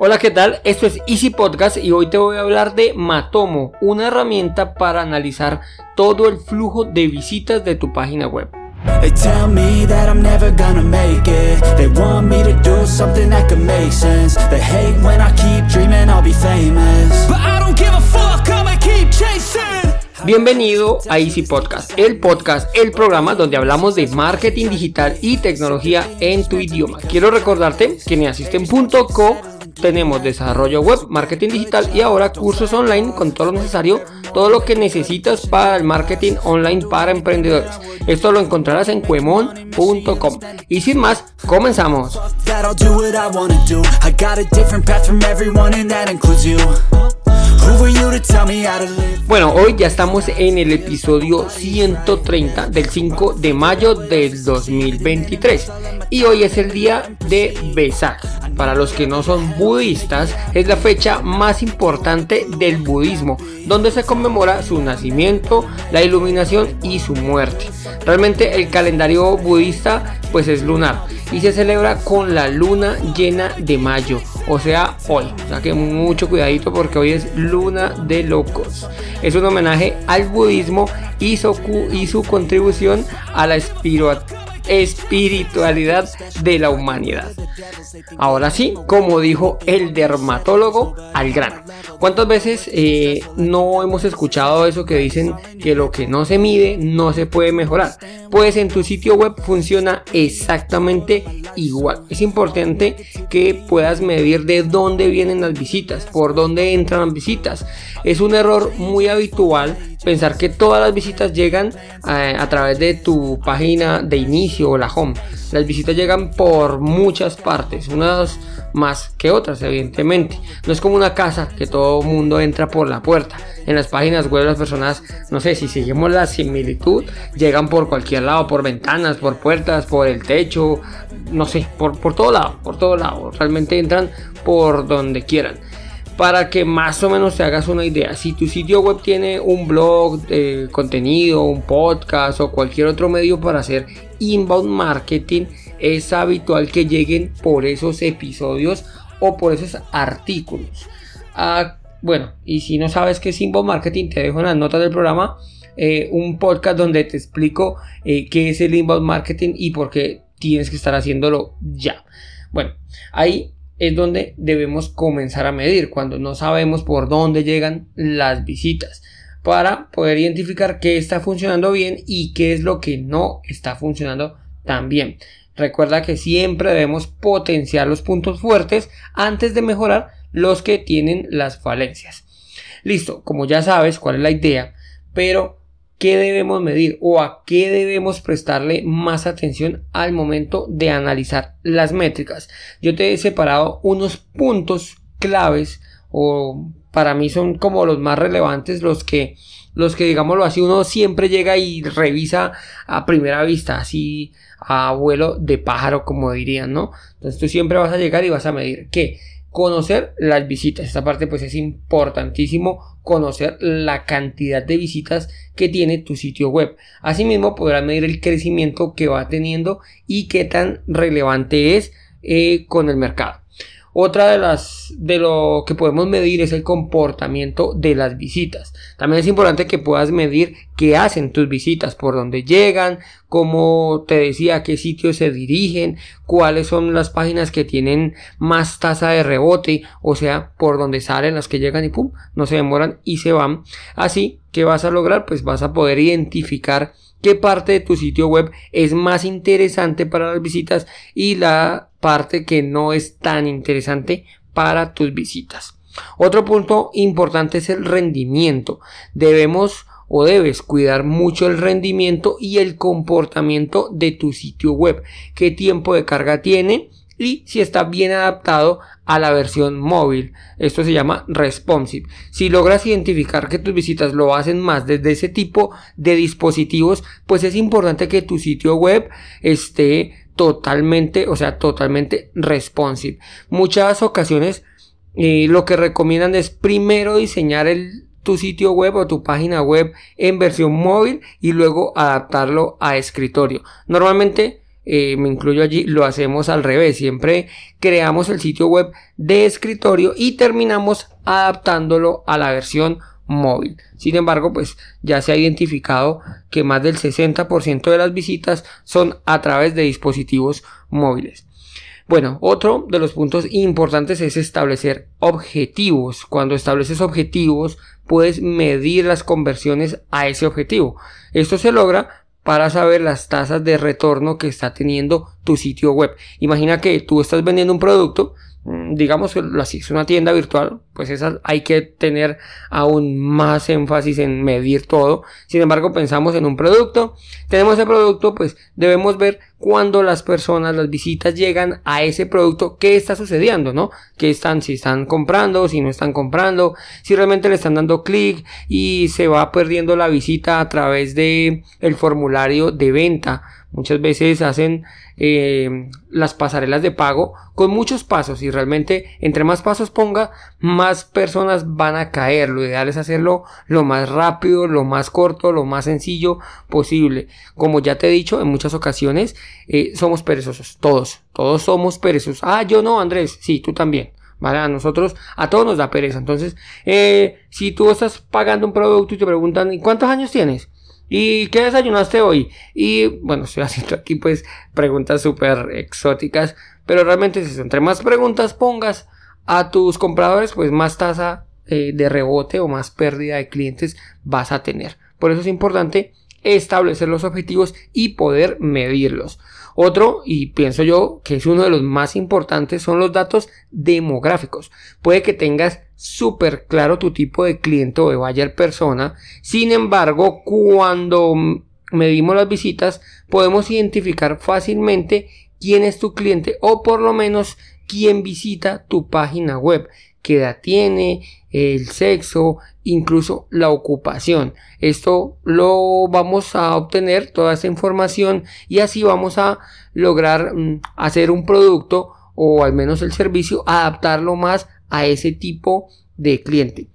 Hola, ¿qué tal? Esto es Easy Podcast y hoy te voy a hablar de Matomo, una herramienta para analizar todo el flujo de visitas de tu página web. Bienvenido a Easy Podcast, el podcast, el programa donde hablamos de marketing digital y tecnología en tu idioma. Quiero recordarte que en asisten.co tenemos desarrollo web, marketing digital y ahora cursos online con todo lo necesario, todo lo que necesitas para el marketing online para emprendedores. Esto lo encontrarás en cuemon.com. Y sin más, comenzamos. Bueno, hoy ya estamos en el episodio 130 del 5 de mayo del 2023 y hoy es el día de Besak. Para los que no son budistas, es la fecha más importante del budismo, donde se conmemora su nacimiento, la iluminación y su muerte. Realmente el calendario budista pues es lunar y se celebra con la luna llena de mayo, o sea, hoy. O sea que mucho cuidadito porque hoy es luna de locos. Es un homenaje al budismo y su, y su contribución a la espiritualidad de la humanidad. Ahora sí, como dijo el dermatólogo, al grano. ¿Cuántas veces eh, no hemos escuchado eso que dicen que lo que no se mide no se puede mejorar? Pues en tu sitio web funciona exactamente igual. Es importante que puedas medir de dónde vienen las visitas, por dónde entran las visitas. Es un error muy habitual pensar que todas las visitas llegan eh, a, través de tu página de inicio o la home. Las visitas llegan por muchas partes, unas más que otras, evidentemente. No es como una casa que todo mundo entra por la puerta. En las páginas web las personas, no sé, si seguimos la similitud, llegan por cualquier lado, por ventanas, por puertas, por el techo, no sé, por, por todo lado, por todo lado. Realmente entran por donde quieran para que más o menos te hagas una idea. Si tu sitio web tiene un blog, de contenido, un podcast o cualquier otro medio para hacer inbound marketing, es habitual que lleguen por esos episodios o por esos artículos. Ah, bueno, y si no sabes qué es inbound marketing, te dejo en las notas del programa eh, un podcast donde te explico eh, qué es el inbound marketing y por qué tienes que estar haciéndolo ya. Bueno, ahí es donde debemos comenzar a medir cuando no sabemos por dónde llegan las visitas para poder identificar qué está funcionando bien y qué es lo que no está funcionando tan bien. Recuerda que siempre debemos potenciar los puntos fuertes antes de mejorar los que tienen las falencias. Listo, como ya sabes cuál es la idea, pero qué debemos medir o a qué debemos prestarle más atención al momento de analizar las métricas. Yo te he separado unos puntos claves o para mí son como los más relevantes los que los que digámoslo así uno siempre llega y revisa a primera vista así a vuelo de pájaro como dirían no entonces tú siempre vas a llegar y vas a medir que conocer las visitas. Esta parte pues es importantísimo conocer la cantidad de visitas que tiene tu sitio web. Asimismo podrás medir el crecimiento que va teniendo y qué tan relevante es eh, con el mercado. Otra de las de lo que podemos medir es el comportamiento de las visitas. También es importante que puedas medir qué hacen tus visitas, por dónde llegan, cómo te decía, qué sitios se dirigen, cuáles son las páginas que tienen más tasa de rebote, o sea, por dónde salen las que llegan y pum, no se demoran y se van. Así que vas a lograr, pues vas a poder identificar qué parte de tu sitio web es más interesante para las visitas y la parte que no es tan interesante para tus visitas. Otro punto importante es el rendimiento. Debemos o debes cuidar mucho el rendimiento y el comportamiento de tu sitio web. ¿Qué tiempo de carga tiene? y si está bien adaptado a la versión móvil. Esto se llama responsive. Si logras identificar que tus visitas lo hacen más desde ese tipo de dispositivos, pues es importante que tu sitio web esté totalmente, o sea, totalmente responsive. Muchas ocasiones eh, lo que recomiendan es primero diseñar tu sitio web o tu página web en versión móvil y luego adaptarlo a escritorio. Normalmente eh, me incluyo allí, lo hacemos al revés. Siempre creamos el sitio web de escritorio y terminamos adaptándolo a la versión móvil. Sin embargo, pues ya se ha identificado que más del 60% de las visitas son a través de dispositivos móviles. Bueno, otro de los puntos importantes es establecer objetivos. Cuando estableces objetivos, puedes medir las conversiones a ese objetivo. Esto se logra para saber las tasas de retorno que está teniendo tu sitio web. Imagina que tú estás vendiendo un producto, Mm, digamos así, es una tienda virtual, pues esa hay que tener aún más énfasis en medir todo. Sin embargo, pensamos en un producto, tenemos ese producto, pues debemos ver cuando las personas, las visitas llegan a ese producto, qué está sucediendo, ¿no? ¿Qué están, si están comprando, si no están comprando, si realmente le están dando clic y se va perdiendo la visita a través de el formulario de venta Muchas veces hacen eh, las pasarelas de pago con muchos pasos y realmente entre más pasos ponga, más personas van a caer. Lo ideal es hacerlo lo más rápido, lo más corto, lo más sencillo posible. Como ya te he dicho en muchas ocasiones, eh, somos perezosos, todos, todos somos perezosos. Ah, yo no, Andrés, sí, tú también. ¿Vale? A nosotros, a todos nos da pereza. Entonces, eh, si tú estás pagando un producto y te preguntan, ¿y cuántos años tienes? ¿Y qué desayunaste hoy? Y bueno, estoy haciendo aquí pues preguntas súper exóticas, pero realmente entre más preguntas pongas a tus compradores, pues más tasa eh, de rebote o más pérdida de clientes vas a tener. Por eso es importante establecer los objetivos y poder medirlos. Otro, y pienso yo que es uno de los más importantes, son los datos demográficos. Puede que tengas súper claro tu tipo de cliente o de buyer persona. Sin embargo, cuando medimos las visitas, podemos identificar fácilmente quién es tu cliente o por lo menos quién visita tu página web qué edad tiene, el sexo, incluso la ocupación. Esto lo vamos a obtener toda esta información y así vamos a lograr mm, hacer un producto o al menos el servicio, adaptarlo más a ese tipo de cliente.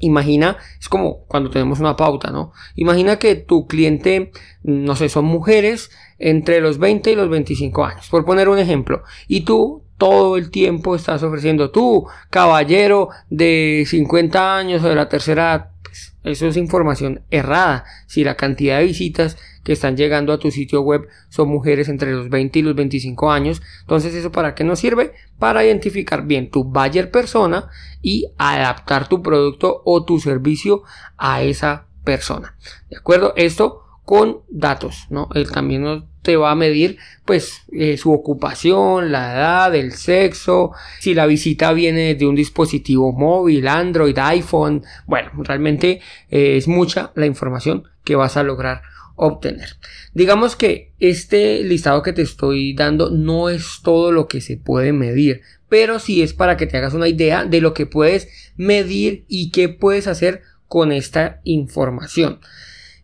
Imagina, es como cuando tenemos una pauta, ¿no? Imagina que tu cliente, no sé, son mujeres entre los 20 y los 25 años, por poner un ejemplo, y tú todo el tiempo estás ofreciendo tú, caballero de 50 años o de la tercera edad. Pues, eso es información errada. Si la cantidad de visitas que están llegando a tu sitio web son mujeres entre los 20 y los 25 años, entonces eso para qué nos sirve? Para identificar bien tu buyer persona y adaptar tu producto o tu servicio a esa persona. ¿De acuerdo? Esto con datos, ¿no? Él también te va a medir, pues, eh, su ocupación, la edad, el sexo, si la visita viene de un dispositivo móvil, Android, iPhone, bueno, realmente eh, es mucha la información que vas a lograr obtener. Digamos que este listado que te estoy dando no es todo lo que se puede medir, pero sí es para que te hagas una idea de lo que puedes medir y qué puedes hacer con esta información.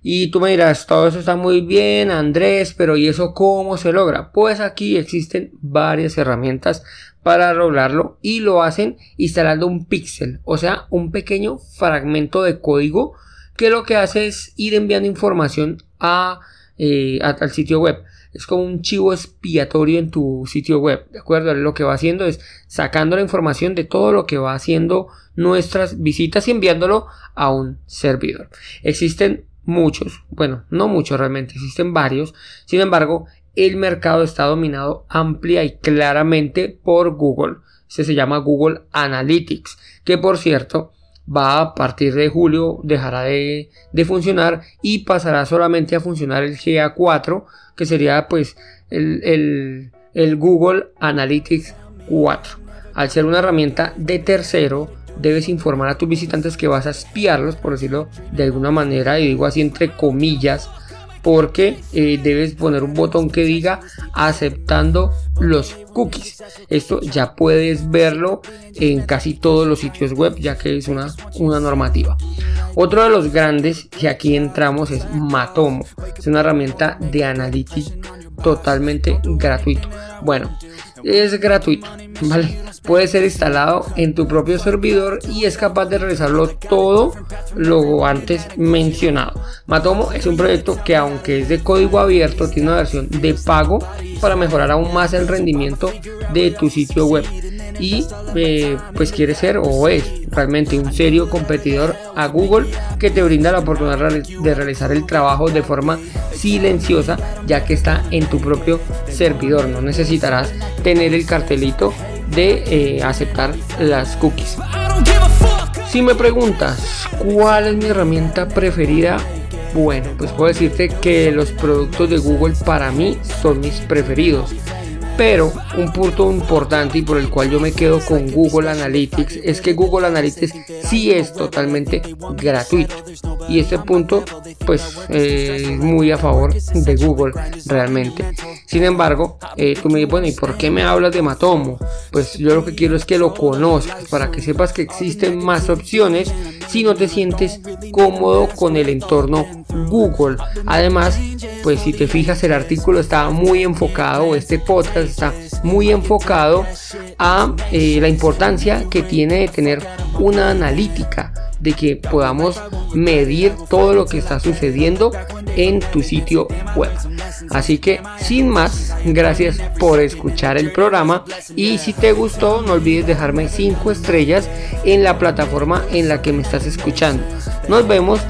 Y tú me dirás, todo eso está muy bien, Andrés, pero ¿y eso cómo se logra? Pues aquí existen varias herramientas para lograrlo y lo hacen instalando un píxel, o sea, un pequeño fragmento de código que lo que hace es ir enviando información a, eh, al sitio web. Es como un chivo expiatorio en tu sitio web, ¿de acuerdo? Lo que va haciendo es sacando la información de todo lo que va haciendo nuestras visitas y enviándolo a un servidor. Existen muchos, bueno, no muchos realmente, existen varios, sin embargo, el mercado está dominado amplia y claramente por Google. Este se llama Google Analytics, que por cierto va a partir de julio dejará de, funcionar y pasará solamente a funcionar el GA4, que sería pues el, el Google Analytics 4. Al ser una herramienta de tercero, debes informar a tus visitantes que vas a espiarlos, por decirlo de alguna manera, y digo así entre comillas, porque eh, debes poner un botón que diga aceptando los cookies. Esto ya puedes verlo en casi todos los sitios web, ya que es una, una normativa. Otro de los grandes que aquí entramos es Matomo. Es una herramienta de analytics totalmente gratuito. Bueno, es gratuito, ¿vale? Puede ser instalado en tu propio servidor y es capaz de realizarlo todo lo antes mencionado. Matomo es un proyecto que aunque es de código abierto, tiene una versión de pago para mejorar aún más el rendimiento de tu sitio web y eh, pues quiere ser o es realmente un serio competidor a Google que te brinda la oportunidad de realizar el trabajo de forma silenciosa ya que está en tu propio servidor no necesitarás tener el cartelito de eh, aceptar las cookies si me preguntas cuál es mi herramienta preferida bueno pues puedo decirte que los productos de Google para mí son mis preferidos pero un punto importante y por el cual yo me quedo con Google Analytics es que Google Analytics sí es totalmente gratuito. Y este punto pues es muy a favor de Google realmente. Sin embargo, eh, tú me dices, bueno, ¿y por qué me hablas de Matomo? Pues yo lo que quiero es que lo conozcas para que sepas que existen más opciones si no te sientes cómodo con el entorno Google. Además, pues si te fijas el artículo está muy enfocado, este podcast está muy enfocado a eh, la importancia que tiene de tener una analítica de que podamos medir todo lo que está sucediendo en tu sitio web. Así que sin más, gracias por escuchar el programa y si te gustó no olvides dejarme 5 estrellas en la plataforma en la que me estás escuchando. Nos vemos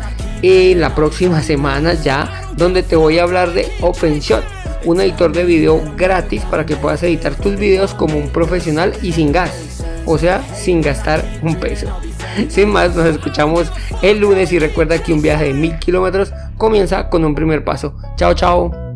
en la próxima semana ya donde te voy a hablar de OpenShot un editor de video gratis para que puedas editar tus videos como un profesional y sin gas, o sea, sin gastar un peso. Sin más, nos escuchamos el lunes y recuerda que un viaje de mil kilómetros comienza con un primer paso. Chao, chao.